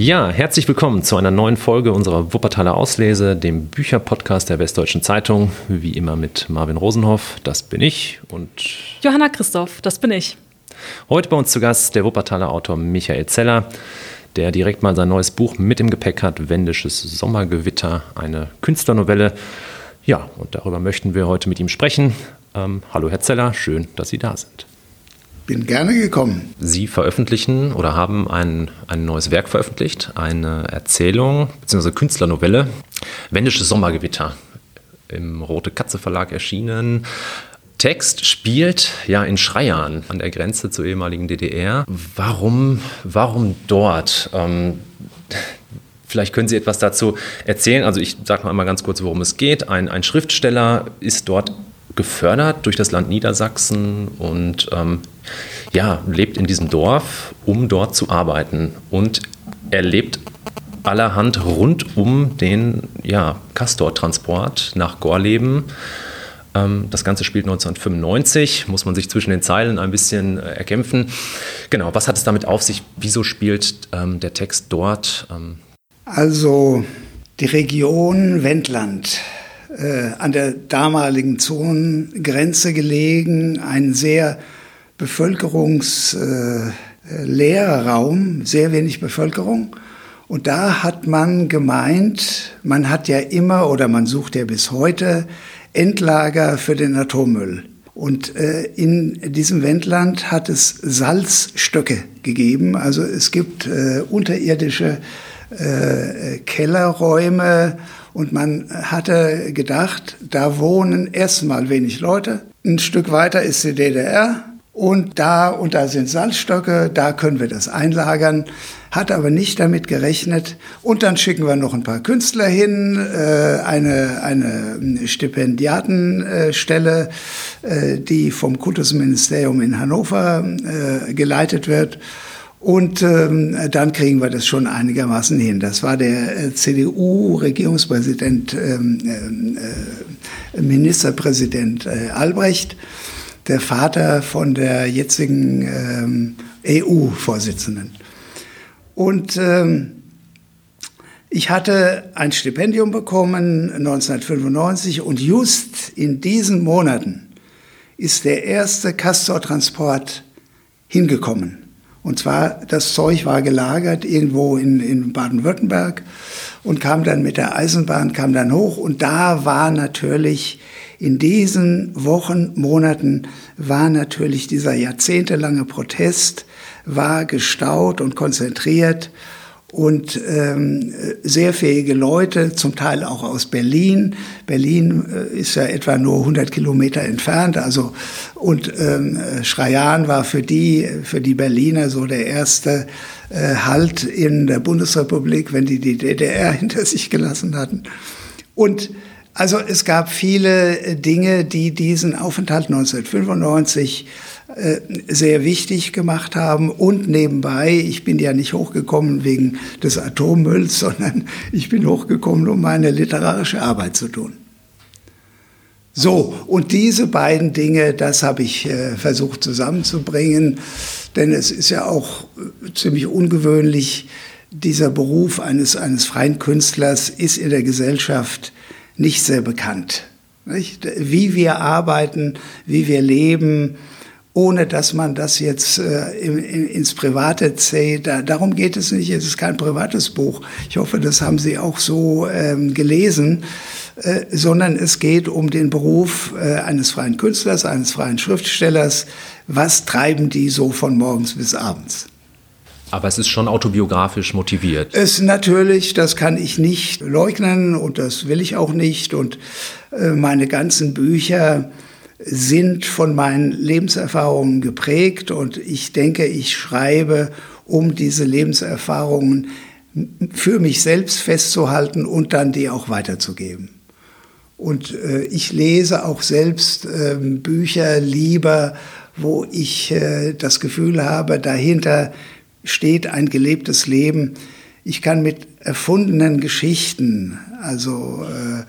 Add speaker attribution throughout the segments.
Speaker 1: Ja, herzlich willkommen zu einer neuen Folge unserer Wuppertaler Auslese, dem Bücherpodcast der Westdeutschen Zeitung. Wie immer mit Marvin Rosenhoff, das bin ich, und
Speaker 2: Johanna Christoph, das bin ich.
Speaker 1: Heute bei uns zu Gast der Wuppertaler Autor Michael Zeller, der direkt mal sein neues Buch mit im Gepäck hat, Wendisches Sommergewitter, eine Künstlernovelle. Ja, und darüber möchten wir heute mit ihm sprechen. Ähm, hallo Herr Zeller, schön, dass Sie da sind.
Speaker 3: Bin gerne gekommen.
Speaker 1: Sie veröffentlichen oder haben ein, ein neues Werk veröffentlicht, eine Erzählung bzw. Künstlernovelle, Wendisches Sommergewitter, im Rote Katze Verlag erschienen. Text spielt ja in Schreiern an der Grenze zur ehemaligen DDR. Warum, warum dort? Ähm, Vielleicht können Sie etwas dazu erzählen. Also ich sage mal einmal ganz kurz, worum es geht. Ein, ein Schriftsteller ist dort gefördert durch das Land Niedersachsen und ähm, ja, lebt in diesem Dorf, um dort zu arbeiten. Und er lebt allerhand rund um den Castor-Transport nach Gorleben. Ähm, das Ganze spielt 1995, muss man sich zwischen den Zeilen ein bisschen äh, erkämpfen. Genau, was hat es damit auf sich? Wieso spielt ähm, der Text dort? Ähm
Speaker 3: also die Region Wendland, äh, an der damaligen Zonengrenze gelegen, ein sehr bevölkerungsleerer Raum, sehr wenig Bevölkerung. Und da hat man gemeint, man hat ja immer oder man sucht ja bis heute Endlager für den Atommüll. Und äh, in diesem Wendland hat es Salzstöcke gegeben. Also es gibt äh, unterirdische äh, Kellerräume und man hatte gedacht, da wohnen erstmal wenig Leute. Ein Stück weiter ist die DDR und da, und da sind Salzstöcke, da können wir das einlagern, hat aber nicht damit gerechnet. Und dann schicken wir noch ein paar Künstler hin, äh, eine, eine Stipendiatenstelle, äh, die vom Kultusministerium in Hannover äh, geleitet wird. Und ähm, dann kriegen wir das schon einigermaßen hin. Das war der äh, CDU-Regierungspräsident, ähm, äh, Ministerpräsident äh, Albrecht der Vater von der jetzigen ähm, EU-Vorsitzenden. Und ähm, ich hatte ein Stipendium bekommen 1995 und just in diesen Monaten ist der erste Castor-Transport hingekommen. Und zwar, das Zeug war gelagert irgendwo in, in Baden-Württemberg und kam dann mit der Eisenbahn, kam dann hoch. Und da war natürlich in diesen Wochen, Monaten war natürlich dieser jahrzehntelange Protest, war gestaut und konzentriert und ähm, sehr fähige Leute, zum Teil auch aus Berlin. Berlin äh, ist ja etwa nur 100 Kilometer entfernt, also und ähm, Schreian war für die für die Berliner so der erste äh, Halt in der Bundesrepublik, wenn die die DDR hinter sich gelassen hatten. Und also es gab viele äh, Dinge, die diesen Aufenthalt 1995 äh, sehr wichtig gemacht haben. Und nebenbei, ich bin ja nicht hochgekommen wegen des Atommülls, sondern ich bin hochgekommen, um meine literarische Arbeit zu tun. So, und diese beiden Dinge, das habe ich äh, versucht zusammenzubringen, denn es ist ja auch ziemlich ungewöhnlich, dieser Beruf eines, eines freien Künstlers ist in der Gesellschaft nicht sehr bekannt. Nicht? Wie wir arbeiten, wie wir leben, ohne dass man das jetzt äh, in, in, ins Private zählt. Da, darum geht es nicht. Es ist kein privates Buch. Ich hoffe, das haben Sie auch so ähm, gelesen. Äh, sondern es geht um den Beruf äh, eines freien Künstlers, eines freien Schriftstellers. Was treiben die so von morgens bis abends?
Speaker 1: Aber es ist schon autobiografisch motiviert.
Speaker 3: Es natürlich, das kann ich nicht leugnen und das will ich auch nicht. Und äh, meine ganzen Bücher sind von meinen Lebenserfahrungen geprägt und ich denke, ich schreibe, um diese Lebenserfahrungen für mich selbst festzuhalten und dann die auch weiterzugeben. Und äh, ich lese auch selbst äh, Bücher lieber, wo ich äh, das Gefühl habe, dahinter steht ein gelebtes Leben. Ich kann mit erfundenen Geschichten, also äh,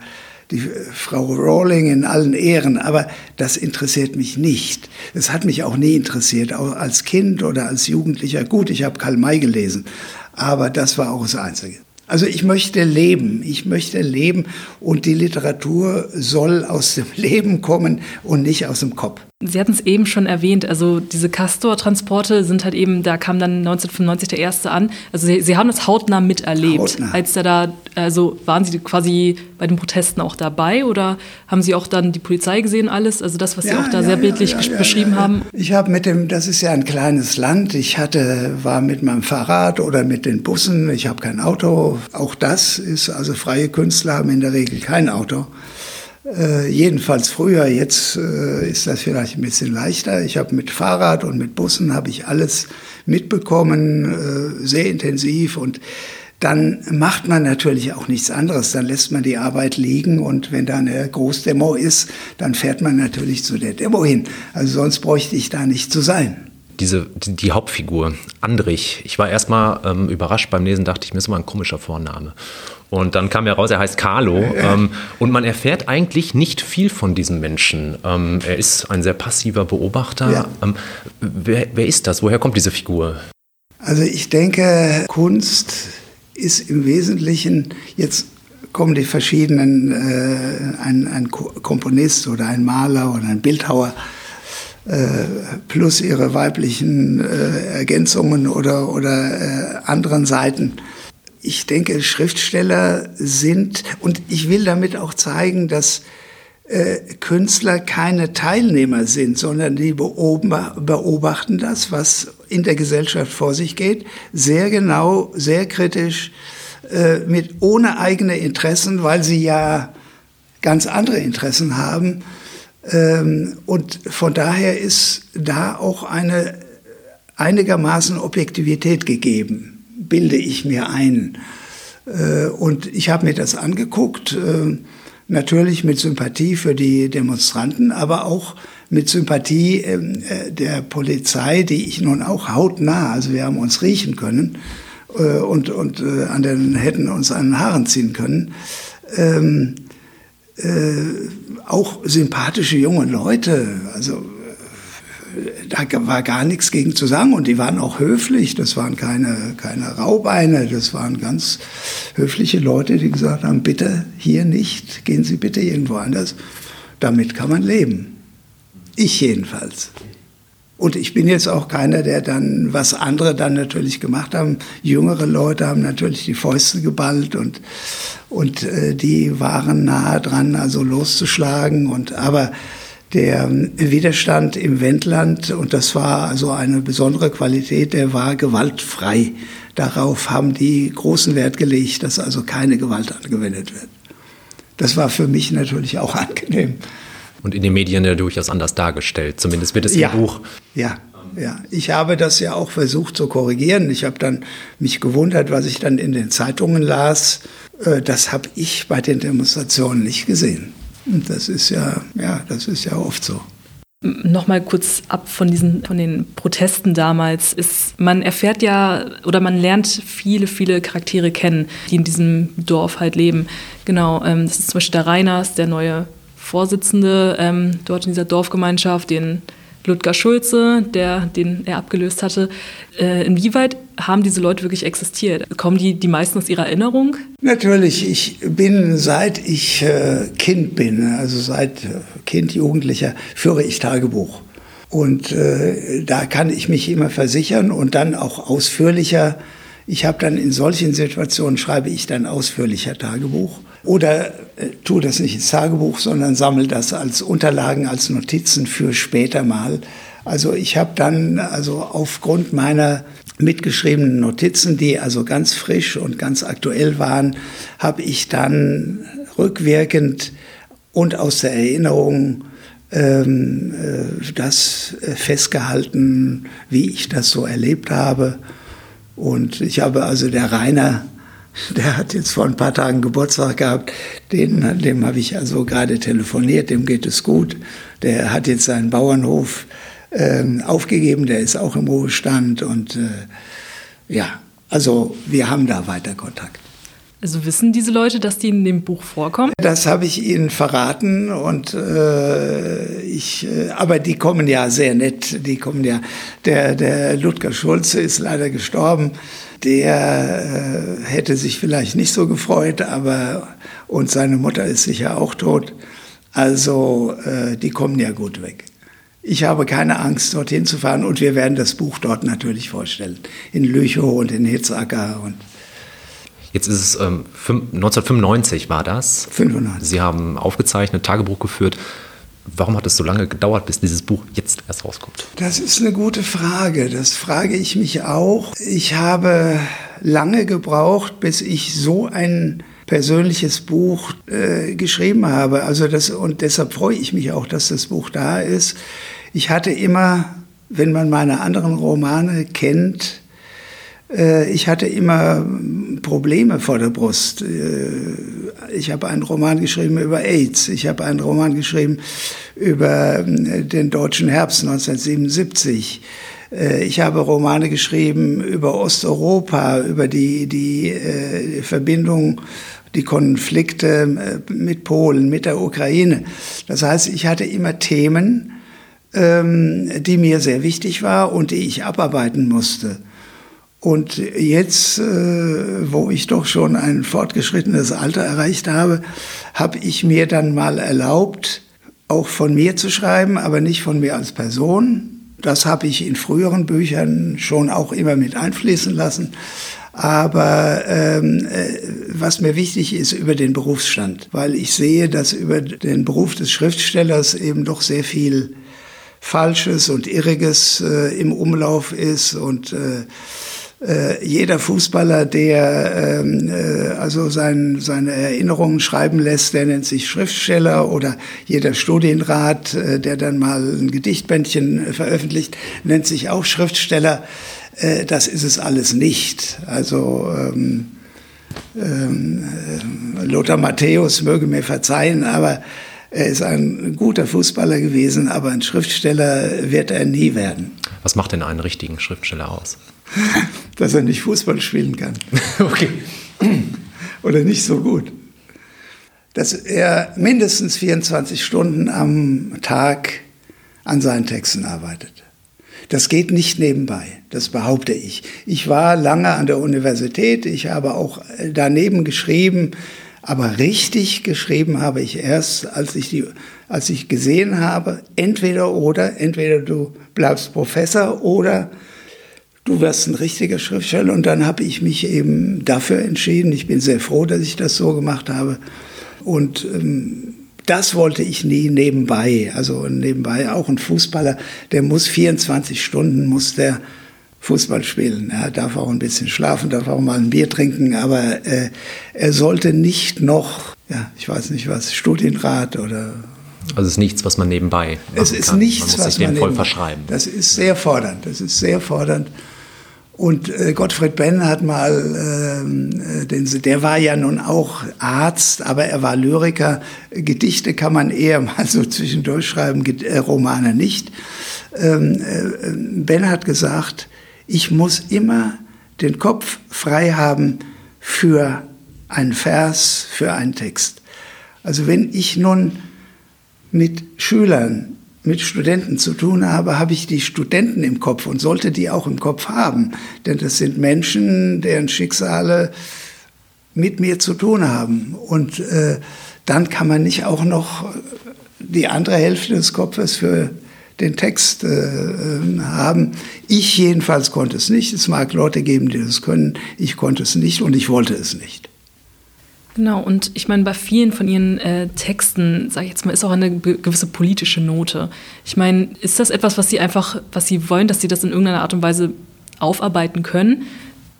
Speaker 3: die Frau Rowling in allen Ehren, aber das interessiert mich nicht. Es hat mich auch nie interessiert, auch als Kind oder als Jugendlicher. Gut, ich habe Karl May gelesen, Aber das war auch das Einzige. Also ich möchte leben, ich möchte leben und die Literatur soll aus dem Leben kommen und nicht aus dem Kopf.
Speaker 2: Sie hatten es eben schon erwähnt, also diese Castor-Transporte sind halt eben, da kam dann 1995 der erste an. Also Sie, Sie haben das hautnah miterlebt, hautnah. als der da, also waren Sie quasi bei den Protesten auch dabei oder haben Sie auch dann die Polizei gesehen, alles? Also das, was ja, Sie auch da ja, sehr bildlich ja, beschrieben haben.
Speaker 3: Ich habe mit dem, das ist ja ein kleines Land, ich hatte, war mit meinem Fahrrad oder mit den Bussen, ich habe kein Auto. Auch das ist, also freie Künstler haben in der Regel kein Auto. Äh, jedenfalls früher, jetzt äh, ist das vielleicht ein bisschen leichter. Ich habe mit Fahrrad und mit Bussen habe ich alles mitbekommen, äh, sehr intensiv und dann macht man natürlich auch nichts anderes. Dann lässt man die Arbeit liegen und wenn da eine Großdemo ist, dann fährt man natürlich zu der Demo hin. Also sonst bräuchte ich da nicht zu sein
Speaker 1: diese, die, die, Hauptfigur, Andrich, ich war erstmal ähm, überrascht beim Lesen, dachte ich, mir ist mal ein komischer Vorname. Und dann kam heraus, er heißt Carlo. Ähm, und man erfährt eigentlich nicht viel von diesem Menschen. Ähm, er ist ein sehr passiver Beobachter. Ja. Ähm, wer, wer ist das? Woher kommt diese Figur?
Speaker 3: Also ich denke, Kunst ist im Wesentlichen, jetzt kommen die verschiedenen, äh, ein, ein Komponist oder ein Maler oder ein Bildhauer, plus ihre weiblichen äh, Ergänzungen oder, oder äh, anderen Seiten ich denke, Schriftsteller sind, und ich will damit auch zeigen, dass äh, Künstler keine Teilnehmer sind, sondern die beobachten das, was in der Gesellschaft vor sich geht, sehr genau, sehr kritisch, äh, mit ohne eigene Interessen, weil sie ja ganz andere Interessen haben. Ähm, und von daher ist da auch eine einigermaßen Objektivität gegeben bilde ich mir ein. Äh, und ich habe mir das angeguckt, äh, natürlich mit Sympathie für die Demonstranten, aber auch mit Sympathie ähm, äh, der Polizei, die ich nun auch hautnah, also wir haben uns riechen können und, und an den, hätten uns an den Haaren ziehen können. Ähm, auch sympathische junge Leute, also da war gar nichts gegen zu sagen und die waren auch höflich. Das waren keine, keine Raubeine, das waren ganz höfliche Leute, die gesagt haben, bitte hier nicht, gehen Sie bitte irgendwo anders. Damit kann man leben. Ich jedenfalls. Und ich bin jetzt auch keiner, der dann, was andere dann natürlich gemacht haben, jüngere Leute haben natürlich die Fäuste geballt und, und äh, die waren nahe dran, also loszuschlagen. Und, aber der Widerstand im Wendland, und das war also eine besondere Qualität, der war gewaltfrei. Darauf haben die großen Wert gelegt, dass also keine Gewalt angewendet wird. Das war für mich natürlich auch angenehm.
Speaker 1: Und in den Medien ja durchaus anders dargestellt, zumindest wird es im
Speaker 3: ja,
Speaker 1: Buch.
Speaker 3: Ja, ja. Ich habe das ja auch versucht zu korrigieren. Ich habe dann mich gewundert, was ich dann in den Zeitungen las. Äh, das habe ich bei den Demonstrationen nicht gesehen. Und das ist ja, ja, das ist ja oft so.
Speaker 2: Nochmal kurz ab von diesen, von den Protesten damals. Ist, man erfährt ja oder man lernt viele, viele Charaktere kennen, die in diesem Dorf halt leben. Genau, ähm, das ist zum Beispiel der Reiners, der neue Vorsitzende ähm, dort in dieser Dorfgemeinschaft, den Ludger Schulze, der, den er abgelöst hatte. Äh, inwieweit haben diese Leute wirklich existiert? Kommen die, die meisten aus ihrer Erinnerung?
Speaker 3: Natürlich. Ich bin, seit ich äh, Kind bin, also seit äh, Kind, Jugendlicher, führe ich Tagebuch. Und äh, da kann ich mich immer versichern und dann auch ausführlicher. Ich habe dann in solchen Situationen, schreibe ich dann ausführlicher Tagebuch. Oder äh, tu das nicht ins Tagebuch, sondern sammle das als Unterlagen, als Notizen für später mal. Also ich habe dann also aufgrund meiner mitgeschriebenen Notizen, die also ganz frisch und ganz aktuell waren, habe ich dann rückwirkend und aus der Erinnerung ähm, äh, das äh, festgehalten, wie ich das so erlebt habe. Und ich habe also der Rainer der hat jetzt vor ein paar Tagen Geburtstag gehabt. Den, dem habe ich also gerade telefoniert, dem geht es gut. Der hat jetzt seinen Bauernhof äh, aufgegeben, der ist auch im Ruhestand. Und äh, ja, also wir haben da weiter Kontakt.
Speaker 2: Also wissen diese Leute, dass die in dem Buch vorkommen?
Speaker 3: Das habe ich ihnen verraten und äh, ich, äh, aber die kommen ja sehr nett. Die kommen ja. Der, der Ludger Schulze ist leider gestorben. Der äh, hätte sich vielleicht nicht so gefreut, aber und seine Mutter ist sicher auch tot. Also äh, die kommen ja gut weg. Ich habe keine Angst, dorthin zu fahren und wir werden das Buch dort natürlich vorstellen. In Lüchow und in Hitzacker und
Speaker 1: Jetzt ist es ähm, 1995 war das.
Speaker 3: 95.
Speaker 1: Sie haben aufgezeichnet, Tagebuch geführt. Warum hat es so lange gedauert, bis dieses Buch jetzt erst rauskommt?
Speaker 3: Das ist eine gute Frage. Das frage ich mich auch. Ich habe lange gebraucht, bis ich so ein persönliches Buch äh, geschrieben habe. Also das, und deshalb freue ich mich auch, dass das Buch da ist. Ich hatte immer, wenn man meine anderen Romane kennt, ich hatte immer Probleme vor der Brust. Äh, ich habe einen Roman geschrieben über AIDS. Ich habe einen Roman geschrieben über äh, den deutschen Herbst 1977. Ich habe Romane geschrieben über Osteuropa, über die, die Verbindung, die Konflikte mit Polen, mit der Ukraine. Das heißt, ich hatte immer Themen, ähm, die mir sehr wichtig waren und die ich abarbeiten musste. Und jetzt, äh, wo ich doch schon ein fortgeschrittenes Alter erreicht habe, habe ich mir dann mal erlaubt, auch von mir zu schreiben, aber nicht von mir als Person. Das habe ich in früheren Büchern schon auch immer mit einfließen lassen. Aber ähm, äh, was mir wichtig ist über den Berufsstand, weil ich sehe, dass über den Beruf des Schriftstellers eben doch sehr viel Falsches und Irriges äh, im Umlauf ist und äh, äh, jeder Fußballer, der ähm, äh, also sein, seine Erinnerungen schreiben lässt, der nennt sich Schriftsteller oder jeder Studienrat, äh, der dann mal ein Gedichtbändchen veröffentlicht, nennt sich auch Schriftsteller. Äh, das ist es alles nicht. Also ähm, ähm, Lothar Matthäus möge mir verzeihen, aber er ist ein guter Fußballer gewesen, aber ein Schriftsteller wird er nie werden.
Speaker 1: Was macht denn einen richtigen Schriftsteller aus?
Speaker 3: dass er nicht Fußball spielen kann.
Speaker 1: okay.
Speaker 3: Oder nicht so gut. Dass er mindestens 24 Stunden am Tag an seinen Texten arbeitet. Das geht nicht nebenbei, das behaupte ich. Ich war lange an der Universität, ich habe auch daneben geschrieben, aber richtig geschrieben habe ich erst, als ich, die, als ich gesehen habe, entweder oder, entweder du bleibst Professor oder du wirst ein richtiger Schriftsteller. Und dann habe ich mich eben dafür entschieden. Ich bin sehr froh, dass ich das so gemacht habe. Und ähm, das wollte ich nie nebenbei. Also nebenbei auch ein Fußballer, der muss 24 Stunden, muss der Fußball spielen. Er darf auch ein bisschen schlafen, darf auch mal ein Bier trinken, aber äh, er sollte nicht noch, ja, ich weiß nicht was, Studienrat oder
Speaker 1: also es ist nichts, was man nebenbei
Speaker 3: Es ist kann. nichts,
Speaker 1: man muss
Speaker 3: was
Speaker 1: sich
Speaker 3: man
Speaker 1: dem voll verschreiben.
Speaker 3: Das ist sehr fordernd. Das ist sehr fordernd. Und äh, Gottfried Benn hat mal, ähm, äh, den, der war ja nun auch Arzt, aber er war Lyriker. Gedichte kann man eher mal so zwischendurch schreiben, äh, Romane nicht. Ähm, äh, ben hat gesagt, ich muss immer den Kopf frei haben für einen Vers, für einen Text. Also wenn ich nun mit Schülern, mit Studenten zu tun habe, habe ich die Studenten im Kopf und sollte die auch im Kopf haben. Denn das sind Menschen, deren Schicksale mit mir zu tun haben. Und äh, dann kann man nicht auch noch die andere Hälfte des Kopfes für den Text äh, haben. Ich jedenfalls konnte es nicht. Es mag Leute geben, die das können. Ich konnte es nicht und ich wollte es nicht.
Speaker 2: Genau, und ich meine, bei vielen von ihren äh, Texten, sage ich jetzt mal, ist auch eine gewisse politische Note. Ich meine, ist das etwas, was sie einfach, was sie wollen, dass sie das in irgendeiner Art und Weise aufarbeiten können?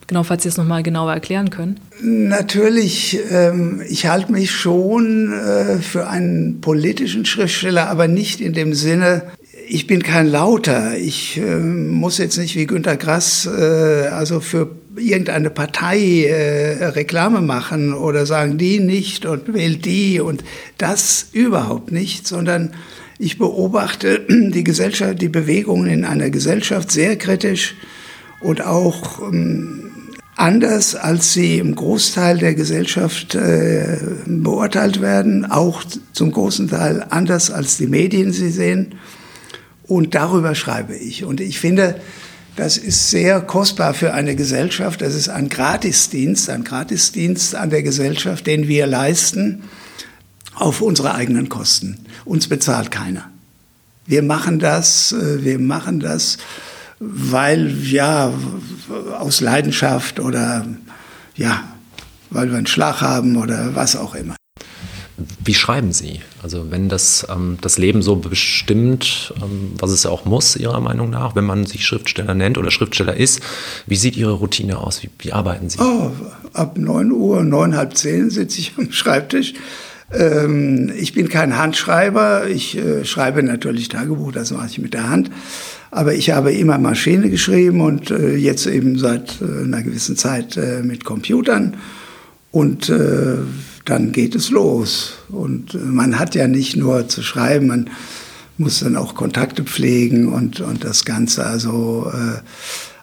Speaker 2: Genau, falls Sie es nochmal genauer erklären können.
Speaker 3: Natürlich, ähm, ich halte mich schon äh, für einen politischen Schriftsteller, aber nicht in dem Sinne, ich bin kein Lauter. Ich äh, muss jetzt nicht wie Günter Grass äh, also für irgendeine Partei äh, Reklame machen oder sagen, die nicht und wählt die und das überhaupt nicht, sondern ich beobachte die Gesellschaft, die Bewegungen in einer Gesellschaft sehr kritisch und auch ähm, anders, als sie im Großteil der Gesellschaft äh, beurteilt werden, auch zum großen Teil anders, als die Medien sie sehen. Und darüber schreibe ich. Und ich finde, Das ist sehr kostbar für eine Gesellschaft. Das ist ein Gratisdienst, ein Gratisdienst an der Gesellschaft, den wir leisten auf unsere eigenen Kosten. Uns bezahlt keiner. Wir machen das, äh, wir machen das, weil ja aus Leidenschaft oder ja, weil wir einen Schlag haben oder was auch immer.
Speaker 1: Wie schreiben Sie? Also wenn das ähm, das Leben so bestimmt, ähm, was es auch muss, Ihrer Meinung nach, wenn man sich Schriftsteller nennt oder Schriftsteller ist, wie sieht Ihre Routine aus? Wie, wie arbeiten Sie?
Speaker 3: Oh, ab 9 Uhr, neun, halb zehn sitze ich am Schreibtisch. Ähm, ich bin kein Handschreiber. Ich äh, schreibe natürlich Tagebuch, das mache ich mit der Hand. Aber ich habe immer Maschine geschrieben und äh, jetzt eben seit äh, einer gewissen Zeit äh, mit Computern. Und äh, dann geht es los. Und äh, man hat ja nicht nur zu schreiben, man muss dann auch Kontakte pflegen und, und das Ganze. Also, äh,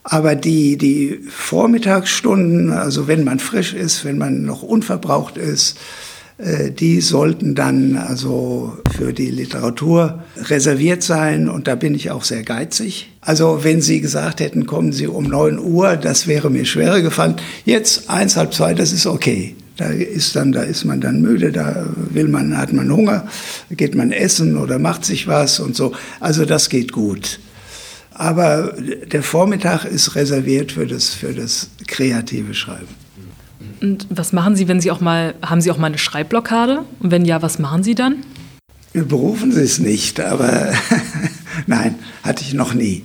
Speaker 3: aber die, die Vormittagsstunden, also wenn man frisch ist, wenn man noch unverbraucht ist, äh, die sollten dann also für die Literatur reserviert sein und da bin ich auch sehr geizig. Also wenn Sie gesagt hätten, kommen Sie um 9 Uhr, das wäre mir schwerer gefallen. Jetzt eins, halb zwei, das ist okay. Da ist dann, da ist man dann müde, da will man, hat man Hunger, geht man essen oder macht sich was und so. Also das geht gut. Aber der Vormittag ist reserviert für das, für das kreative Schreiben.
Speaker 2: Und was machen Sie, wenn Sie auch mal, haben Sie auch mal eine Schreibblockade? Und wenn ja, was machen Sie dann?
Speaker 3: Berufen Sie es nicht, aber nein, hatte ich noch nie.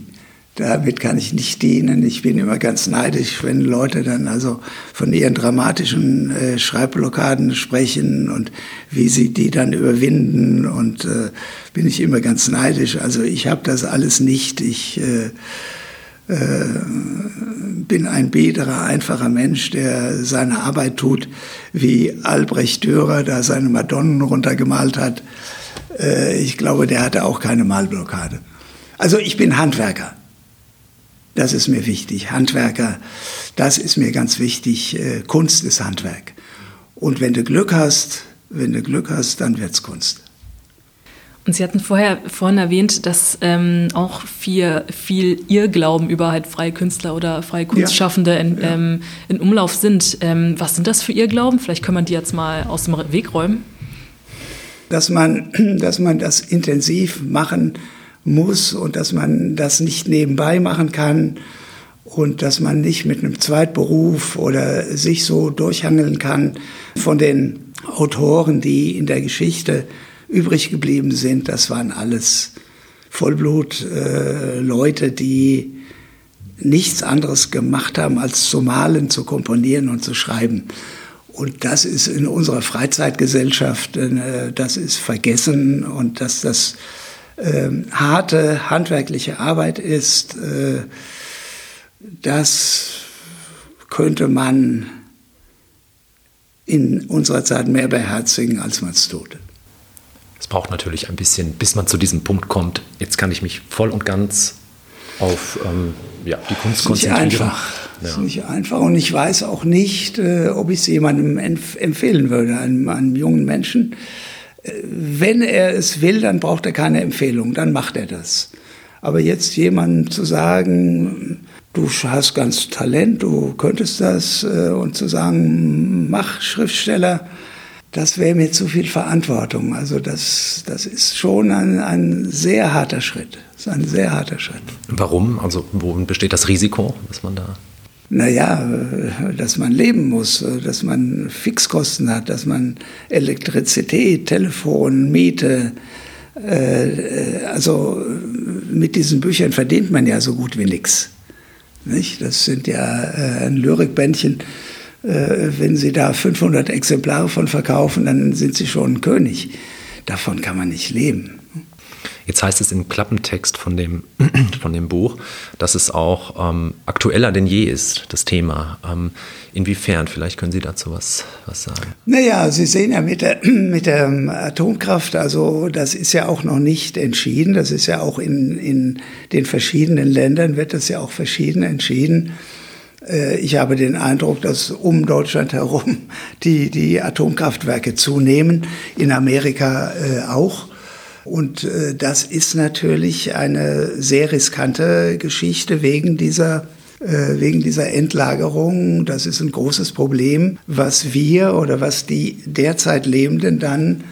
Speaker 3: Damit kann ich nicht dienen. Ich bin immer ganz neidisch, wenn Leute dann also von ihren dramatischen äh, Schreibblockaden sprechen und wie sie die dann überwinden. Und äh, bin ich immer ganz neidisch. Also ich habe das alles nicht. Ich äh, äh, bin ein biederer, einfacher Mensch, der seine Arbeit tut, wie Albrecht Dürer da seine Madonnen runtergemalt hat. Äh, ich glaube, der hatte auch keine Malblockade. Also ich bin Handwerker. Das ist mir wichtig. Handwerker, das ist mir ganz wichtig. Äh, Kunst ist Handwerk. Und wenn du Glück hast, wenn du Glück hast, dann wird's Kunst.
Speaker 2: Und Sie hatten vorher vorhin erwähnt, dass ähm, auch viel, viel Irrglauben über halt freie Künstler oder freie Kunstschaffende in, ja. ähm, in, Umlauf sind. Ähm, was sind das für Irrglauben? Vielleicht können wir die jetzt mal aus dem Weg räumen.
Speaker 3: Dass man, dass man das intensiv machen muss und dass man das nicht nebenbei machen kann und dass man nicht mit einem Zweitberuf oder sich so durchhangeln kann von den Autoren, die in der Geschichte übrig geblieben sind, das waren alles Vollblut-Leute, äh, die nichts anderes gemacht haben, als zu malen, zu komponieren und zu schreiben. Und das ist in unserer Freizeitgesellschaft, äh, das ist vergessen und dass das harte handwerkliche Arbeit ist, äh, das könnte man in unserer Zeit mehr beherzigen, als man es tut.
Speaker 1: Es braucht natürlich ein bisschen, bis man zu diesem Punkt kommt. Jetzt kann ich mich voll und ganz auf ähm, ja, die Kunst konzentrieren.
Speaker 3: Nicht einfach. Das ist nicht einfach. Und ich weiß auch nicht, äh, ob ich es jemandem empf empfehlen würde, einem, einem jungen Menschen. Wenn er es will, dann braucht er keine Empfehlung, dann macht er das. Aber jetzt jemandem zu sagen, du hast ganz Talent, du könntest das, äh, und zu sagen, mach Schriftsteller, das wäre mir zu viel Verantwortung. Also das, das ist schon ein, ein sehr harter Schritt. Das ist ein sehr harter Schritt.
Speaker 1: Warum? Also worin besteht das Risiko, dass man da...
Speaker 3: Naja, dass man leben muss, dass man Fixkosten hat, dass man Elektrizität, Telefon, Miete, äh, also mit diesen Büchern verdient man ja so gut wie nichts. Das sind ja äh, ein Lyrikbändchen, äh, wenn Sie da 500 Exemplare von verkaufen, dann sind Sie schon ein König. Davon kann man nicht leben.
Speaker 1: Jetzt heißt es im Klappentext von dem, von dem Buch, dass es auch ähm, aktueller denn je ist, das Thema. Ähm, inwiefern? Vielleicht können Sie dazu was, was sagen.
Speaker 3: Naja, Sie sehen ja mit der, mit der Atomkraft, also das ist ja auch noch nicht entschieden. Das ist ja auch in, in den verschiedenen Ländern, wird das ja auch verschieden entschieden. Äh, ich habe den Eindruck, dass um Deutschland herum die, die Atomkraftwerke zunehmen, in Amerika äh, auch. Und äh, das ist natürlich eine sehr riskante Geschichte wegen dieser äh, wegen dieser Endlagerung. Das ist ein großes Problem, was wir oder was die derzeit Lebenden dann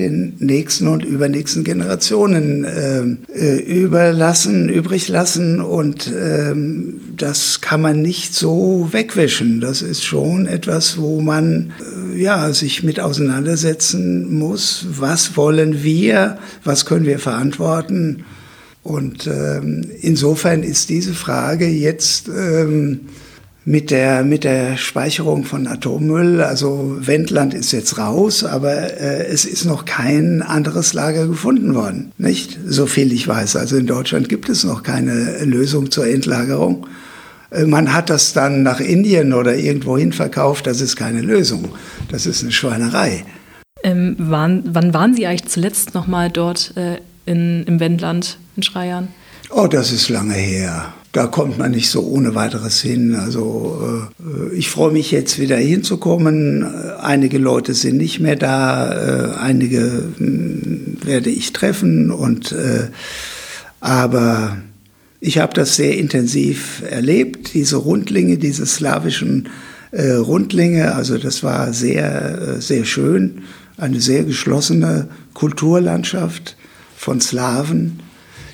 Speaker 3: den nächsten und übernächsten Generationen äh, äh, überlassen, übrig lassen. Und ähm, das kann man nicht so wegwischen. Das ist schon etwas, wo man äh, ja, sich mit auseinandersetzen muss. Was wollen wir? Was können wir verantworten? Und ähm, insofern ist diese Frage jetzt ähm, mit der, mit der Speicherung von Atommüll, also Wendland ist jetzt raus, aber äh, es ist noch kein anderes Lager gefunden worden, nicht? So viel ich weiß. Also in Deutschland gibt es noch keine Lösung zur Endlagerung. Äh, man hat das dann nach Indien oder irgendwohin verkauft, das ist keine Lösung. Das ist eine Schweinerei.
Speaker 2: Ähm, wann, wann waren Sie eigentlich zuletzt noch mal dort äh, in, im Wendland in Schreiern?
Speaker 3: Oh, das ist lange her. Da kommt man nicht so ohne weiteres hin. Also äh, ich freue mich jetzt wieder hinzukommen. Einige Leute sind nicht mehr da, äh, einige mh, hm, werde ich treffen und äh, aber ich habe das sehr intensiv erlebt, diese Rundlinge, diese slawischen äh, Rundlinge. Also das war sehr, äh, sehr schön, eine sehr geschlossene Kulturlandschaft von Slawen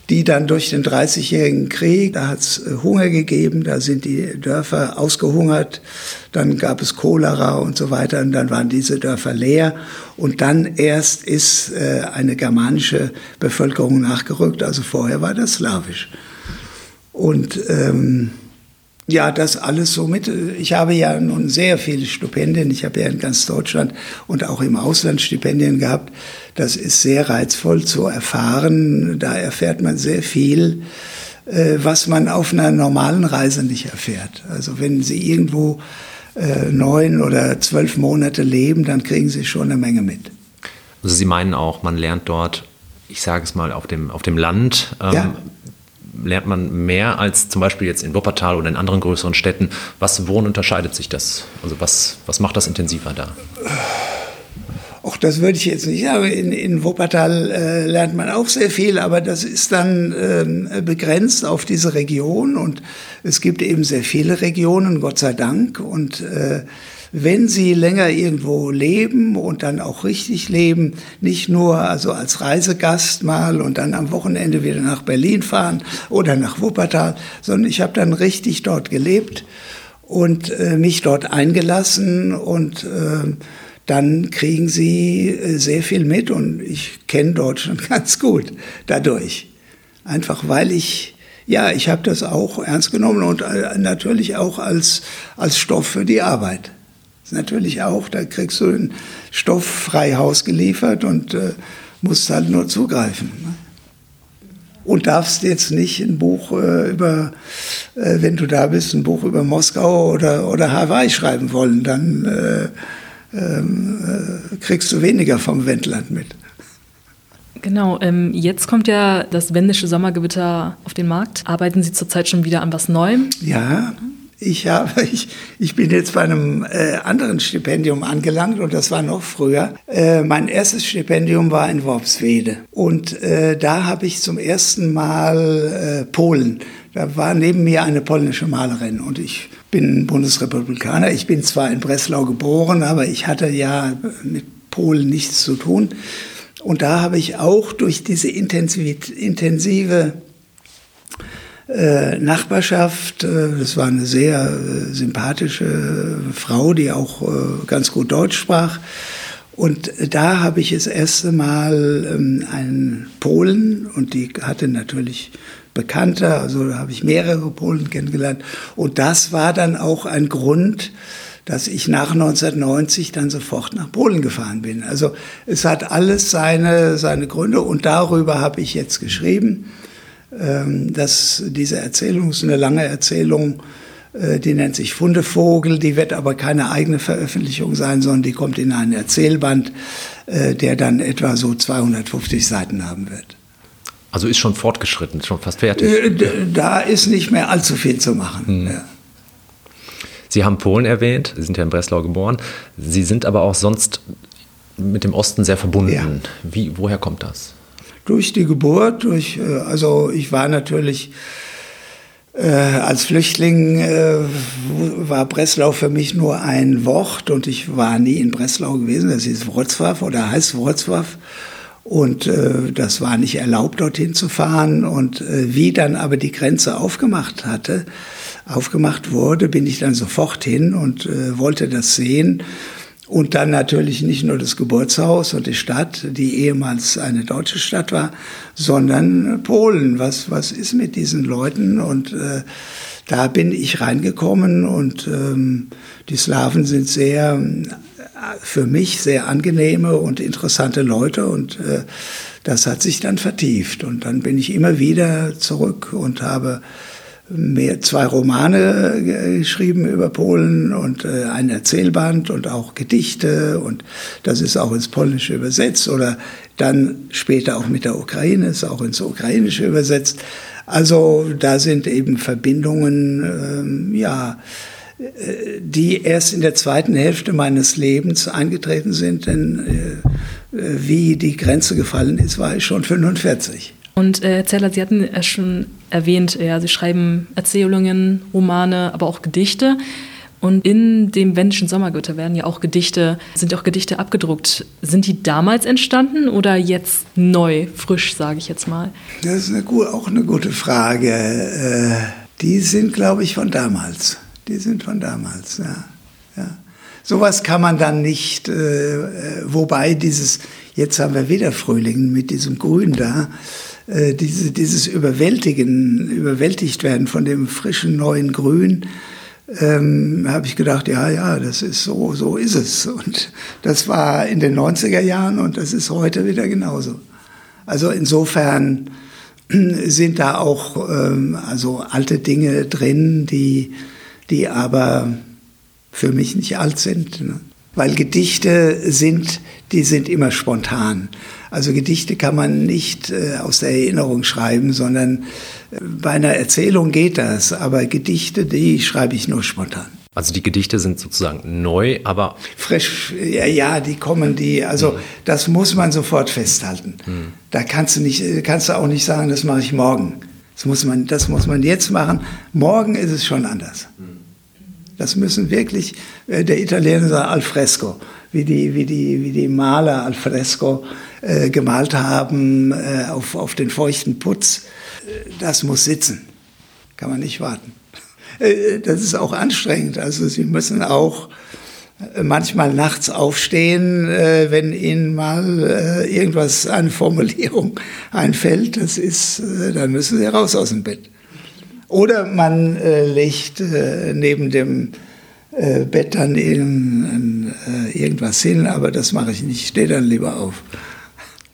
Speaker 3: die dann durch den 30-jährigen Krieg, da hat es äh, Hunger gegeben, da sind die Dörfer ausgehungert, dann gab es Cholera und so weiter und dann waren diese Dörfer leer und dann erst ist äh, eine germanische Bevölkerung nachgerückt, also vorher war das slawisch. Und ähm, ja, das alles so mit. Ich habe ja nun sehr viele Stipendien. Ich habe ja in ganz Deutschland und auch im Ausland Stipendien gehabt. Das ist sehr reizvoll zu erfahren. Da erfährt man sehr viel, äh, was man auf einer normalen Reise nicht erfährt. Also wenn Sie irgendwo äh, neun oder zwölf Monate leben, dann kriegen Sie schon eine Menge mit.
Speaker 1: Also Sie meinen auch, man lernt dort, ich sage es mal, auf dem, auf dem Land. Ähm, ja lernt man mehr als zum Beispiel jetzt in Wuppertal oder in anderen größeren Städten. Was, worin unterscheidet sich das? Also was, was macht das intensiver da?
Speaker 3: Auch das würde ich jetzt nicht sagen. In, in Wuppertal äh, lernt man auch sehr viel, aber das ist dann äh, begrenzt auf diese Region und es gibt eben sehr viele Regionen, Gott sei Dank. Und äh, wenn sie länger irgendwo leben und dann auch richtig leben, nicht nur also als Reisegast mal und dann am Wochenende wieder nach Berlin fahren oder nach Wuppertal, sondern ich habe dann richtig dort gelebt und äh, mich dort eingelassen und äh, dann kriegen sie äh, sehr viel mit und ich kenne Deutschland ganz gut dadurch. Einfach weil ich ja, ich habe das auch ernst genommen und äh, natürlich auch als, als Stoff für die Arbeit natürlich auch, da kriegst du den Stoff frei Haus geliefert und äh, musst halt nur zugreifen. Ne? Und darfst jetzt nicht ein Buch äh, über, äh, wenn du da bist, ein Buch über Moskau oder, oder Hawaii schreiben wollen, dann äh, ähm, äh, kriegst du weniger vom Wendland mit.
Speaker 2: Genau, ähm, jetzt kommt ja das wendische Sommergewitter auf den Markt. Arbeiten Sie zurzeit schon wieder an was Neuem?
Speaker 3: Ja, ich, habe, ich, ich bin jetzt bei einem äh, anderen Stipendium angelangt und das war noch früher. Äh, mein erstes Stipendium war in Worpswede und äh, da habe ich zum ersten Mal äh, Polen. Da war neben mir eine polnische Malerin und ich bin Bundesrepublikaner. Ich bin zwar in Breslau geboren, aber ich hatte ja mit Polen nichts zu tun. Und da habe ich auch durch diese intensive Nachbarschaft. Äh, das war eine sehr äh, sympathische Frau, die auch äh, ganz gut Deutsch sprach. Und da habe ich das erste Mal ähm, einen Polen und die hatte natürlich Bekannte, also da habe ich mehrere Polen kennengelernt. Und das war dann auch ein Grund, dass ich nach 1990 dann sofort nach Polen gefahren bin. Also es hat alles seine, seine Gründe und darüber habe ich jetzt geschrieben. Ähm, dass diese Erzählung ist eine lange Erzählung, äh, die nennt sich Fundevogel, die wird aber keine eigene Veröffentlichung sein, sondern die kommt in einen Erzählband, äh, der dann etwa so 250 Seiten haben wird.
Speaker 1: Also ist schon fortgeschritten, schon fast fertig.
Speaker 3: Äh, da ist nicht mehr allzu viel zu machen. Hm. Ja.
Speaker 1: Sie haben Polen erwähnt, Sie sind ja in Breslau geboren. Sie sind aber auch sonst mit dem Osten sehr verbunden. Ja. Wie, woher kommt das?
Speaker 3: Durch die Geburt, durch, äh, also ich war natürlich äh, als Flüchtling äh, war Breslau für mich nur ein Wort und ich war nie in Breslau gewesen. Das hieß Wrocław oder heißt Wrocław. Und äh, das war nicht erlaubt, dorthin zu fahren. Und äh, wie dann aber die Grenze aufgemacht hatte, aufgemacht wurde, bin ich dann sofort hin und äh, wollte das sehen. Und dann natürlich nicht nur das Geburtshaus und die Stadt, die ehemals eine deutsche Stadt war, sondern Polen. Was, was ist mit diesen Leuten? Und äh, da bin ich reingekommen und ähm, die Slawen sind sehr, für mich sehr angenehme und interessante Leute und äh, das hat sich dann vertieft. Und dann bin ich immer wieder zurück und habe mehr, zwei Romane äh, geschrieben über Polen und äh, ein Erzählband und auch Gedichte und das ist auch ins Polnische übersetzt oder dann später auch mit der Ukraine ist auch ins Ukrainische übersetzt. Also da sind eben Verbindungen, ähm, ja, äh, die erst in der zweiten Hälfte meines Lebens eingetreten sind, denn äh, wie die Grenze gefallen ist, war ich schon 45.
Speaker 2: Und äh, Zeller, Sie hatten ja schon erwähnt, ja, Sie schreiben Erzählungen, Romane, aber auch Gedichte. Und in dem wendischen Sommergötter werden ja auch Gedichte, sind auch Gedichte abgedruckt. Sind die damals entstanden oder jetzt neu, frisch, sage ich jetzt mal?
Speaker 3: Das ist eine, auch eine gute Frage. Äh, die sind, glaube ich, von damals. Die sind von damals, ja. ja. Sowas kann man dann nicht, äh, äh wobei dieses, jetzt haben wir wieder Frühling mit diesem Grün da, äh, diese, dieses Überwältigen, überwältigt werden von dem frischen neuen Grün, ähm, habe ich gedacht, ja, ja, das ist so, so ist es. Und das war in den 90er Jahren und das ist heute wieder genauso. Also insofern sind da auch ähm, also alte Dinge drin, die, die aber für mich nicht alt sind. Ne? Weil Gedichte sind, die sind immer spontan. Also Gedichte kann man nicht äh, aus der Erinnerung schreiben, sondern äh, bei einer Erzählung geht das. Aber Gedichte, die schreibe ich nur spontan.
Speaker 1: Also die Gedichte sind sozusagen neu, aber
Speaker 3: frisch. Ja, ja die kommen, die. Also mhm. das muss man sofort festhalten. Mhm. Da kannst du nicht, kannst du auch nicht sagen, das mache ich morgen. Das muss man, das muss man jetzt machen. Morgen ist es schon anders. Mhm. Das müssen wirklich, äh, der Italiener sagt al fresco, wie die, wie die, wie die Maler al fresco äh, gemalt haben äh, auf, auf den feuchten Putz. Äh, das muss sitzen. Kann man nicht warten. Äh, das ist auch anstrengend. Also Sie müssen auch manchmal nachts aufstehen, wenn Ihnen mal irgendwas, eine Formulierung einfällt. Das ist, dann müssen Sie raus aus dem Bett. Oder man legt neben dem Bett dann irgendwas hin, aber das mache ich nicht. Ich stehe dann lieber auf.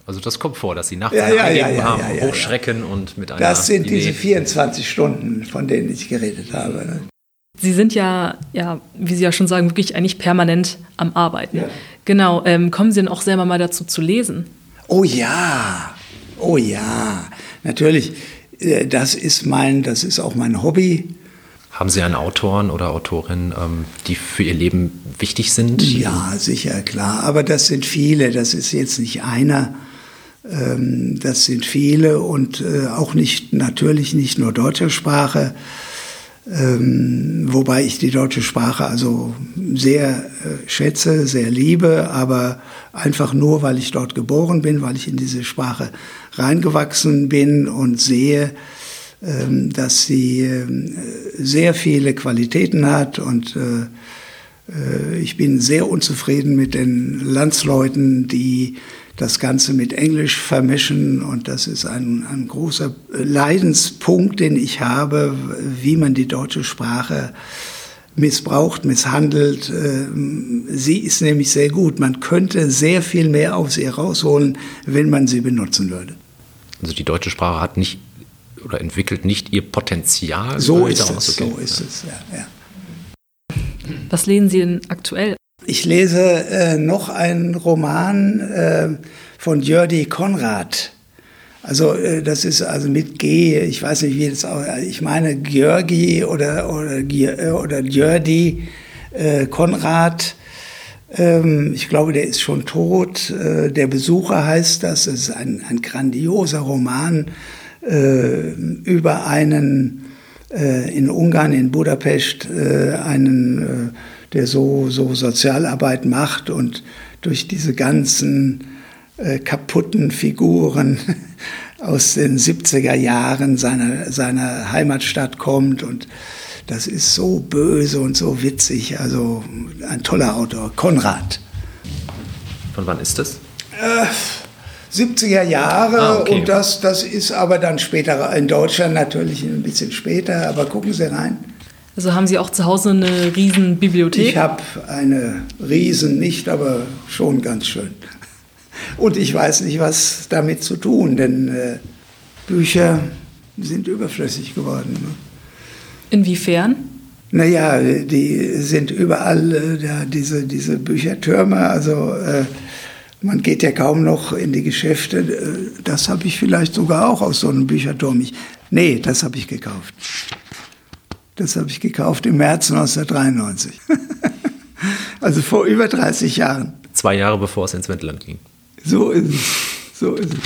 Speaker 1: Also das kommt vor, dass Sie nachts
Speaker 3: ja, ja, ja, ja,
Speaker 1: haben, hochschrecken und mit einer
Speaker 3: Das sind Idee. diese 24 Stunden, von denen ich geredet habe. Ne?
Speaker 2: Sie sind ja, ja, wie Sie ja schon sagen, wirklich eigentlich permanent am Arbeiten. Ja. Genau. Ähm, kommen Sie denn auch selber mal dazu zu lesen?
Speaker 3: Oh ja, oh ja, natürlich. Äh, das ist mein, das ist auch mein Hobby.
Speaker 1: Haben Sie einen Autoren oder Autorin, ähm, die für Ihr Leben wichtig sind?
Speaker 3: Ja, sicher, klar. Aber das sind viele. Das ist jetzt nicht einer. Ähm, das sind viele und äh, auch nicht, natürlich nicht nur deutscher Sprache, ähm, wobei ich die deutsche Sprache also sehr äh, schätze, sehr liebe, aber einfach nur, weil ich dort geboren bin, weil ich in diese Sprache reingewachsen bin und sehe, ähm, dass sie sehr viele Qualitäten hat und äh, ich bin sehr unzufrieden mit den Landsleuten, die das Ganze mit Englisch vermischen. Und das ist ein, ein großer Leidenspunkt, den ich habe, wie man die deutsche Sprache missbraucht, misshandelt. Äh, sie ist nämlich sehr gut. Man könnte sehr viel mehr aus ihr rausholen, wenn man sie benutzen würde.
Speaker 1: Also die deutsche Sprache hat nicht oder entwickelt nicht ihr Potenzial.
Speaker 3: So ist es. So ist es. Ja, ja.
Speaker 2: Was lesen Sie denn aktuell?
Speaker 3: Ich lese äh, noch einen Roman äh, von Jördi Konrad. Also äh, das ist also mit G, ich weiß nicht, wie das auch, ich meine Georgi oder, oder, äh, oder Jördi äh, Konrad. Ähm, ich glaube, der ist schon tot. Äh, der Besucher heißt das. Es ist ein, ein grandioser Roman äh, über einen äh, in Ungarn, in Budapest, äh, einen, äh, der so, so Sozialarbeit macht und durch diese ganzen äh, kaputten Figuren aus den 70er Jahren seiner, seiner Heimatstadt kommt und das ist so böse und so witzig. Also ein toller Autor, Konrad.
Speaker 1: Von wann ist das?
Speaker 3: Äh, 70er Jahre
Speaker 1: ah, okay.
Speaker 3: und das, das ist aber dann später in Deutschland natürlich ein bisschen später, aber gucken Sie rein.
Speaker 2: Also haben Sie auch zu Hause eine riesen Bibliothek?
Speaker 3: Ich habe eine riesen nicht, aber schon ganz schön. Und ich weiß nicht, was damit zu tun, denn äh, Bücher sind überflüssig geworden. Ne?
Speaker 2: Inwiefern?
Speaker 3: Naja, die sind überall, äh, ja, diese, diese Büchertürme, also äh, man geht ja kaum noch in die Geschäfte. Äh, das habe ich vielleicht sogar auch aus so einem Bücherturm. Ich, nee, das habe ich gekauft. Das habe ich gekauft im März 1993. also vor über 30 Jahren.
Speaker 1: Zwei Jahre bevor es ins Wendland ging.
Speaker 3: So ist es. So ist es.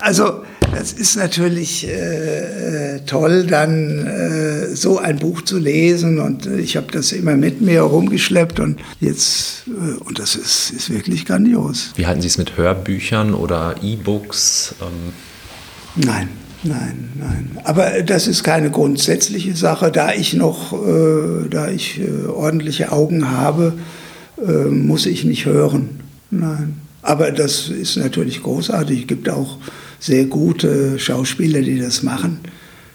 Speaker 3: Also das ist natürlich äh, toll, dann äh, so ein Buch zu lesen und ich habe das immer mit mir rumgeschleppt und jetzt, äh, und das ist, ist wirklich grandios.
Speaker 1: Wie halten Sie es mit Hörbüchern oder E-Books? Ähm
Speaker 3: nein, nein, nein. Aber das ist keine grundsätzliche Sache, da ich noch, äh, da ich äh, ordentliche Augen habe, muss ich nicht hören. Nein. Aber das ist natürlich großartig. Es gibt auch sehr gute Schauspieler, die das machen.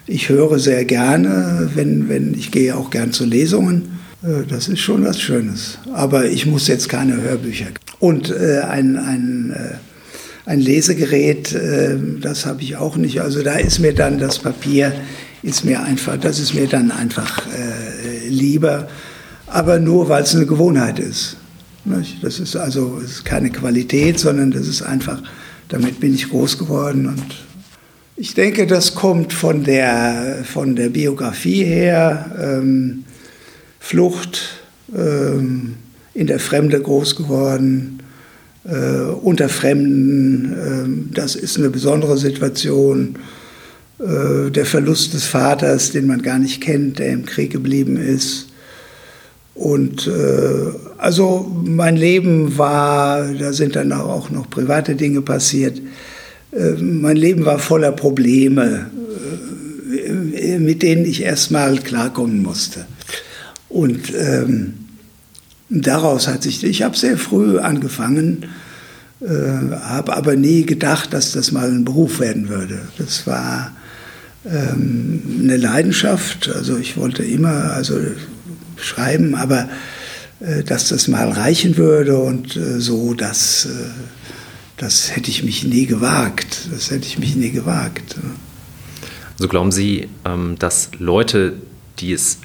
Speaker 3: Ich höre sehr gerne, wenn, wenn ich gehe auch gern zu Lesungen. Äh, das ist schon was Schönes. Aber ich muss jetzt keine Hörbücher. Und äh, ein, ein, äh, ein Lesegerät, äh, das habe ich auch nicht. Also da ist mir dann das Papier, ist mir einfach, das ist mir dann einfach äh, lieber. Aber nur, weil es eine Gewohnheit ist. Das ist also das ist keine Qualität, sondern das ist einfach damit bin ich groß geworden und ich denke, das kommt von der, von der Biografie her. Ähm, Flucht, ähm, in der Fremde groß geworden, äh, unter Fremden, äh, das ist eine besondere Situation. Äh, der Verlust des Vaters, den man gar nicht kennt, der im Krieg geblieben ist. Und äh, also mein Leben war, da sind dann auch noch private Dinge passiert, äh, mein Leben war voller Probleme, äh, mit denen ich erstmal klarkommen musste. Und ähm, daraus hat sich, ich habe sehr früh angefangen, äh, habe aber nie gedacht, dass das mal ein Beruf werden würde. Das war ähm, eine Leidenschaft, also ich wollte immer, also schreiben, aber äh, dass das mal reichen würde und äh, so, das, äh, das hätte ich mich nie gewagt. Das hätte ich mich nie gewagt.
Speaker 1: Also glauben Sie, ähm, dass Leute, die es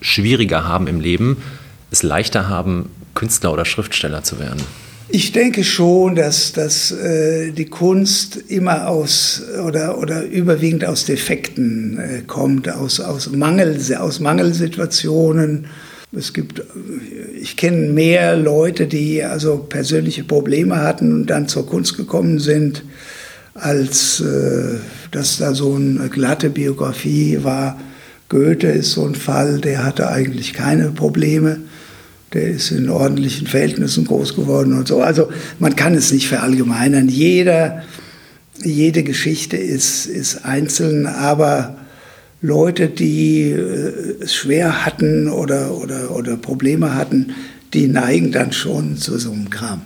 Speaker 1: schwieriger haben im Leben, es leichter haben, Künstler oder Schriftsteller zu werden?
Speaker 3: Ich denke schon, dass, dass äh, die Kunst immer aus oder, oder überwiegend aus Defekten äh, kommt, aus, aus, Mangel, aus Mangelsituationen. Es gibt, ich kenne mehr Leute, die also persönliche Probleme hatten und dann zur Kunst gekommen sind, als äh, dass da so eine glatte Biografie war. Goethe ist so ein Fall, der hatte eigentlich keine Probleme der ist in ordentlichen Verhältnissen groß geworden und so. Also man kann es nicht verallgemeinern. Jeder, jede Geschichte ist, ist einzeln, aber Leute, die äh, es schwer hatten oder, oder, oder Probleme hatten, die neigen dann schon zu so einem Kram.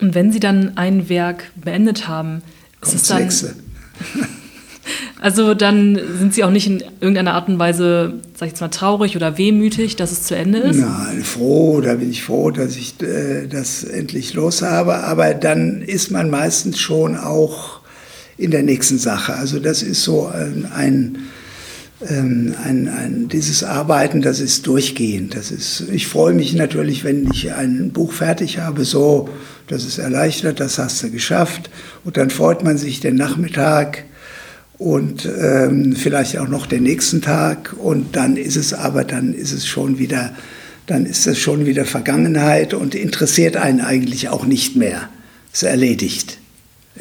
Speaker 2: Und wenn Sie dann ein Werk beendet haben,
Speaker 3: ist es dann...
Speaker 2: Also dann sind Sie auch nicht in irgendeiner Art und Weise, sag ich jetzt mal, traurig oder wehmütig, dass es zu Ende ist?
Speaker 3: Nein, froh, da bin ich froh, dass ich äh, das endlich los habe. Aber dann ist man meistens schon auch in der nächsten Sache. Also das ist so ein, ein, ähm, ein, ein dieses Arbeiten, das ist durchgehend. Das ist, ich freue mich natürlich, wenn ich ein Buch fertig habe, so, das ist erleichtert, das hast du geschafft. Und dann freut man sich den Nachmittag und ähm, vielleicht auch noch den nächsten Tag und dann ist es aber dann ist es schon wieder dann ist das schon wieder Vergangenheit und interessiert einen eigentlich auch nicht mehr. Ist erledigt.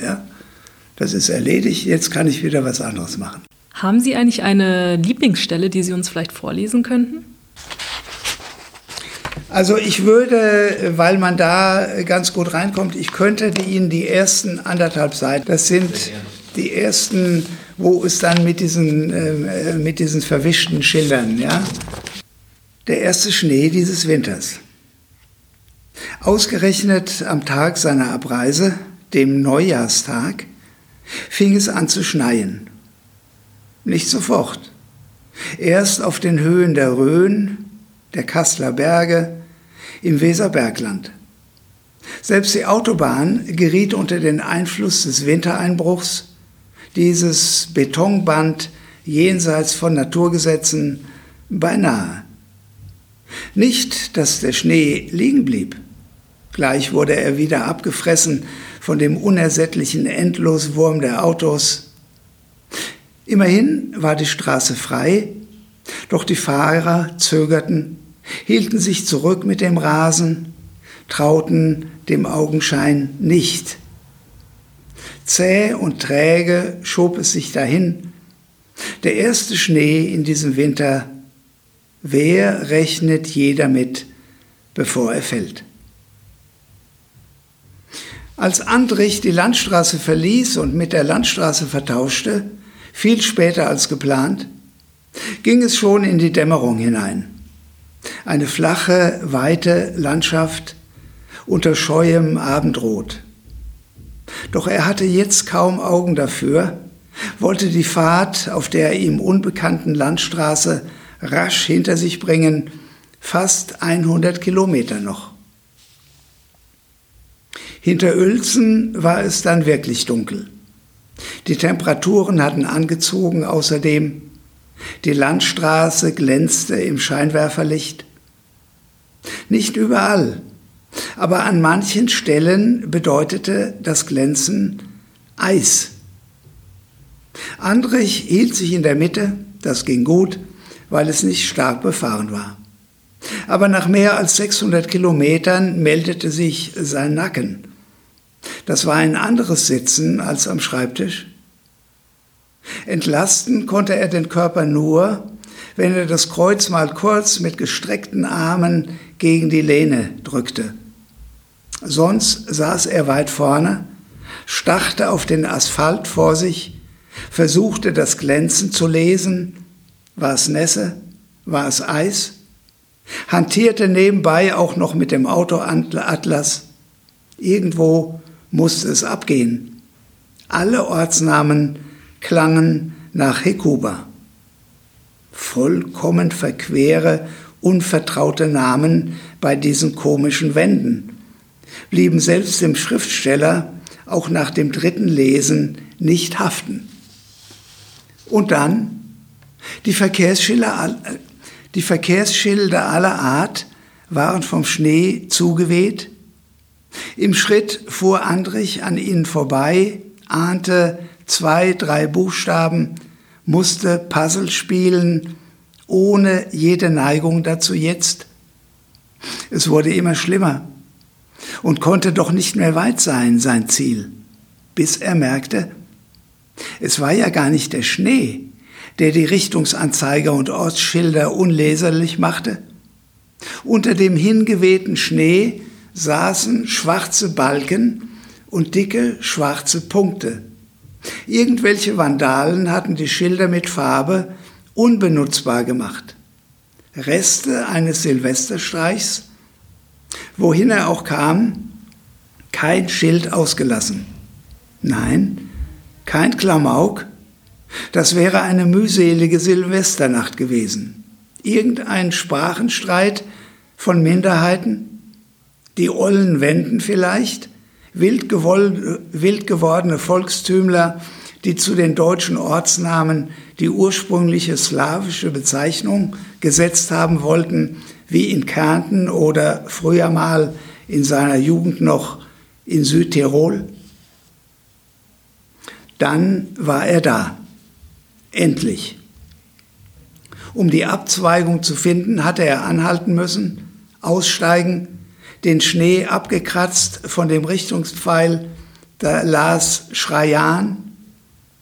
Speaker 3: Ja? Das ist erledigt, jetzt kann ich wieder was anderes machen.
Speaker 2: Haben Sie eigentlich eine Lieblingsstelle, die Sie uns vielleicht vorlesen könnten?
Speaker 3: Also ich würde, weil man da ganz gut reinkommt, ich könnte Ihnen die ersten anderthalb Seiten, das sind die ersten, wo es dann mit diesen, äh, mit diesen verwischten Schildern, ja. Der erste Schnee dieses Winters. Ausgerechnet am Tag seiner Abreise, dem Neujahrstag, fing es an zu schneien. Nicht sofort. Erst auf den Höhen der Rhön, der Kasseler Berge, im Weserbergland. Selbst die Autobahn geriet unter den Einfluss des Wintereinbruchs, dieses Betonband jenseits von Naturgesetzen, beinahe. Nicht, dass der Schnee liegen blieb. Gleich wurde er wieder abgefressen von dem unersättlichen Endloswurm der Autos. Immerhin war die Straße frei, doch die Fahrer zögerten, hielten sich zurück mit dem Rasen, trauten dem Augenschein nicht. Zäh und träge schob es sich dahin. Der erste Schnee in diesem Winter, wer rechnet jeder mit, bevor er fällt? Als Andrich die Landstraße verließ und mit der Landstraße vertauschte, viel später als geplant, ging es schon in die Dämmerung hinein. Eine flache, weite Landschaft unter scheuem Abendrot. Doch er hatte jetzt kaum Augen dafür, wollte die Fahrt auf der ihm unbekannten Landstraße rasch hinter sich bringen, fast 100 Kilometer noch. Hinter Uelzen war es dann wirklich dunkel. Die Temperaturen hatten angezogen, außerdem die Landstraße glänzte im Scheinwerferlicht. Nicht überall, aber an manchen Stellen bedeutete das Glänzen Eis. Andrich hielt sich in der Mitte, das ging gut, weil es nicht stark befahren war. Aber nach mehr als 600 Kilometern meldete sich sein Nacken. Das war ein anderes Sitzen als am Schreibtisch. Entlasten konnte er den Körper nur, wenn er das Kreuz mal kurz mit gestreckten Armen gegen die Lehne drückte. Sonst saß er weit vorne, starrte auf den Asphalt vor sich, versuchte das Glänzen zu lesen. War es Nässe? War es Eis? Hantierte nebenbei auch noch mit dem Autoatlas. Irgendwo musste es abgehen. Alle Ortsnamen klangen nach Hekuba. Vollkommen verquere, unvertraute Namen bei diesen komischen Wänden blieben selbst dem Schriftsteller auch nach dem dritten Lesen nicht haften. Und dann die Verkehrsschilder, die Verkehrsschilder aller Art waren vom Schnee zugeweht im Schritt fuhr Andrich an ihnen vorbei, ahnte zwei, drei Buchstaben, musste Puzzle spielen, ohne jede Neigung dazu jetzt. Es wurde immer schlimmer und konnte doch nicht mehr weit sein, sein Ziel, bis er merkte, es war ja gar nicht der Schnee, der die Richtungsanzeiger und Ortsschilder unleserlich machte. Unter dem hingewehten Schnee saßen schwarze Balken und dicke schwarze Punkte. Irgendwelche Vandalen hatten die Schilder mit Farbe unbenutzbar gemacht. Reste eines Silvesterstreichs, wohin er auch kam, kein Schild ausgelassen. Nein, kein Klamauk, das wäre eine mühselige Silvesternacht gewesen. Irgendein Sprachenstreit von Minderheiten, die ollen Wenden vielleicht, wild, wild gewordene Volkstümler, die zu den deutschen Ortsnamen die ursprüngliche slawische Bezeichnung gesetzt haben wollten, wie in Kärnten oder früher mal in seiner Jugend noch in Südtirol. Dann war er da, endlich. Um die Abzweigung zu finden, hatte er anhalten müssen, Aussteigen, den Schnee abgekratzt von dem Richtungspfeil, da las Schreian,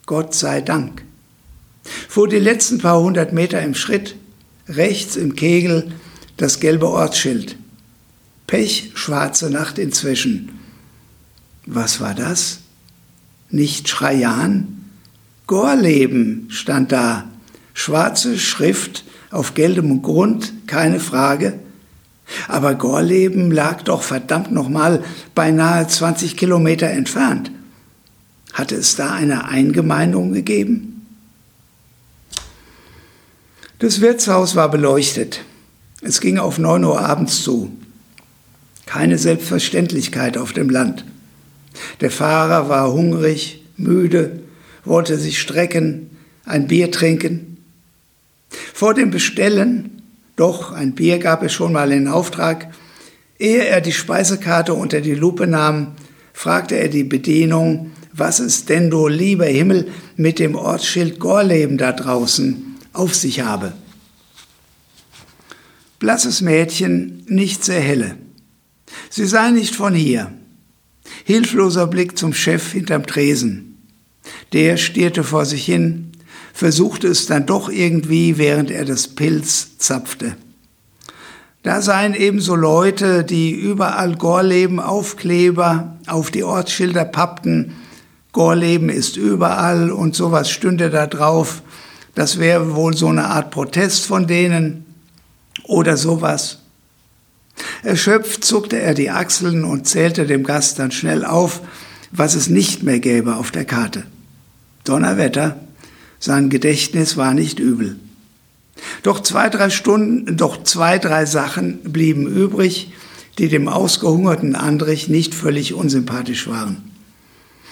Speaker 3: Gott sei Dank. Fuhr die letzten paar hundert Meter im Schritt, rechts im Kegel das gelbe Ortsschild. Pech, schwarze Nacht inzwischen. Was war das? Nicht Schreian? Gorleben stand da. Schwarze Schrift auf gelbem Grund, keine Frage. Aber Gorleben lag doch verdammt nochmal beinahe 20 Kilometer entfernt. Hatte es da eine Eingemeindung gegeben? Das Wirtshaus war beleuchtet. Es ging auf 9 Uhr abends zu. Keine Selbstverständlichkeit auf dem Land. Der Fahrer war hungrig, müde, wollte sich strecken, ein Bier trinken. Vor dem Bestellen, doch ein Bier gab es schon mal in Auftrag, ehe er die Speisekarte unter die Lupe nahm, fragte er die Bedienung, was es denn, du lieber Himmel, mit dem Ortsschild Gorleben da draußen auf sich habe. Blasses Mädchen, nicht sehr helle. Sie sei nicht von hier. Hilfloser Blick zum Chef hinterm Tresen. Der stierte vor sich hin, versuchte es dann doch irgendwie, während er das Pilz zapfte. Da seien ebenso Leute, die überall Gorleben Aufkleber auf die Ortsschilder pappten. Gorleben ist überall und sowas stünde da drauf. Das wäre wohl so eine Art Protest von denen oder sowas. Erschöpft zuckte er die Achseln und zählte dem Gast dann schnell auf, was es nicht mehr gäbe auf der Karte. Donnerwetter, sein Gedächtnis war nicht übel. Doch zwei, drei Stunden, doch zwei, drei Sachen blieben übrig, die dem ausgehungerten Andrich nicht völlig unsympathisch waren.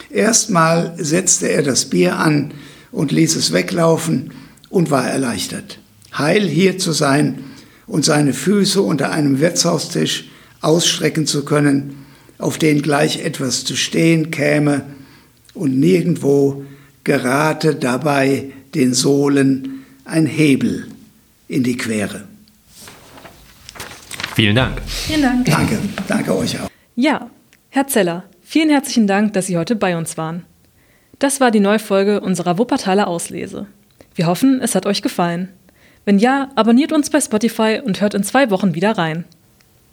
Speaker 3: Erstmal setzte er das Bier an und ließ es weglaufen und war erleichtert. Heil hier zu sein und seine Füße unter einem Wirtshaustisch ausstrecken zu können, auf den gleich etwas zu stehen käme und nirgendwo gerate dabei den Sohlen ein Hebel in die Quere.
Speaker 1: Vielen Dank.
Speaker 2: Vielen Dank.
Speaker 3: Danke, danke euch auch.
Speaker 2: Ja, Herr Zeller, vielen herzlichen Dank, dass Sie heute bei uns waren. Das war die neue Folge unserer Wuppertaler Auslese. Wir hoffen, es hat euch gefallen. Wenn ja, abonniert uns bei Spotify und hört in zwei Wochen wieder rein.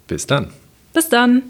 Speaker 1: Bis dann.
Speaker 2: Bis dann.